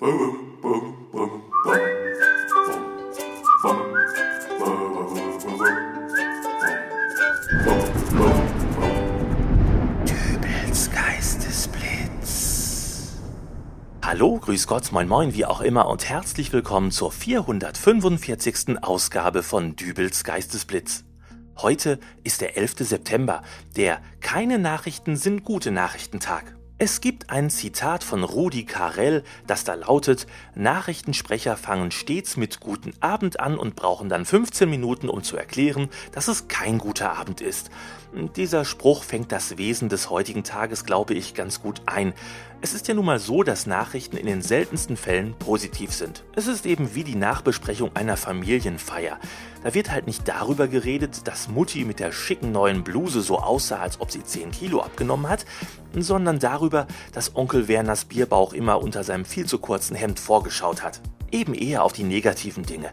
Hallo, grüß Gott, moin moin, wie auch immer und herzlich willkommen zur 445. Ausgabe von Dübels Geistesblitz. Heute ist der 11. September, der Keine Nachrichten sind gute Nachrichtentag. Es gibt ein Zitat von Rudi Carell, das da lautet, Nachrichtensprecher fangen stets mit guten Abend an und brauchen dann 15 Minuten, um zu erklären, dass es kein guter Abend ist. Dieser Spruch fängt das Wesen des heutigen Tages, glaube ich, ganz gut ein. Es ist ja nun mal so, dass Nachrichten in den seltensten Fällen positiv sind. Es ist eben wie die Nachbesprechung einer Familienfeier. Da wird halt nicht darüber geredet, dass Mutti mit der schicken neuen Bluse so aussah, als ob sie 10 Kilo abgenommen hat, sondern darüber, dass Onkel Werners Bierbauch immer unter seinem viel zu kurzen Hemd vorgeschaut hat eben eher auf die negativen Dinge.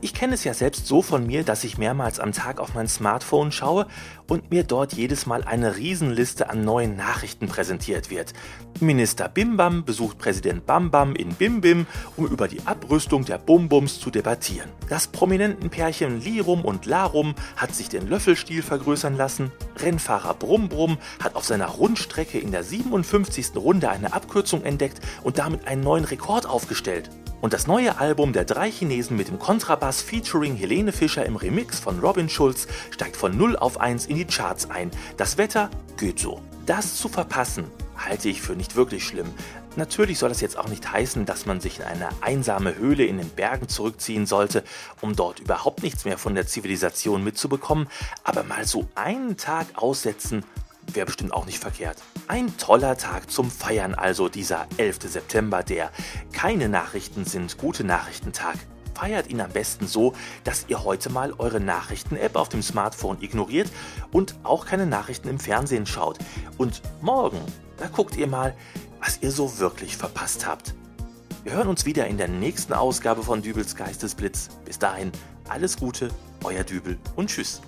Ich kenne es ja selbst so von mir, dass ich mehrmals am Tag auf mein Smartphone schaue und mir dort jedes Mal eine Riesenliste an neuen Nachrichten präsentiert wird. Minister Bimbam besucht Präsident Bambam in Bimbim, um über die Abrüstung der Bumbums zu debattieren. Das Prominentenpärchen Lirum und Larum hat sich den Löffelstiel vergrößern lassen. Rennfahrer Brumbrum hat auf seiner Rundstrecke in der 57. Runde eine Abkürzung entdeckt und damit einen neuen Rekord aufgestellt. Und das neue Album der drei Chinesen mit dem Kontrabass featuring Helene Fischer im Remix von Robin Schulz steigt von 0 auf 1 in die Charts ein. Das Wetter geht so. Das zu verpassen, halte ich für nicht wirklich schlimm. Natürlich soll das jetzt auch nicht heißen, dass man sich in eine einsame Höhle in den Bergen zurückziehen sollte, um dort überhaupt nichts mehr von der Zivilisation mitzubekommen, aber mal so einen Tag aussetzen wäre bestimmt auch nicht verkehrt. Ein toller Tag zum Feiern also dieser 11. September, der keine Nachrichten sind gute Nachrichtentag. Feiert ihn am besten so, dass ihr heute mal eure Nachrichten-App auf dem Smartphone ignoriert und auch keine Nachrichten im Fernsehen schaut. Und morgen, da guckt ihr mal, was ihr so wirklich verpasst habt. Wir hören uns wieder in der nächsten Ausgabe von Dübels Geistesblitz. Bis dahin, alles Gute, euer Dübel und tschüss.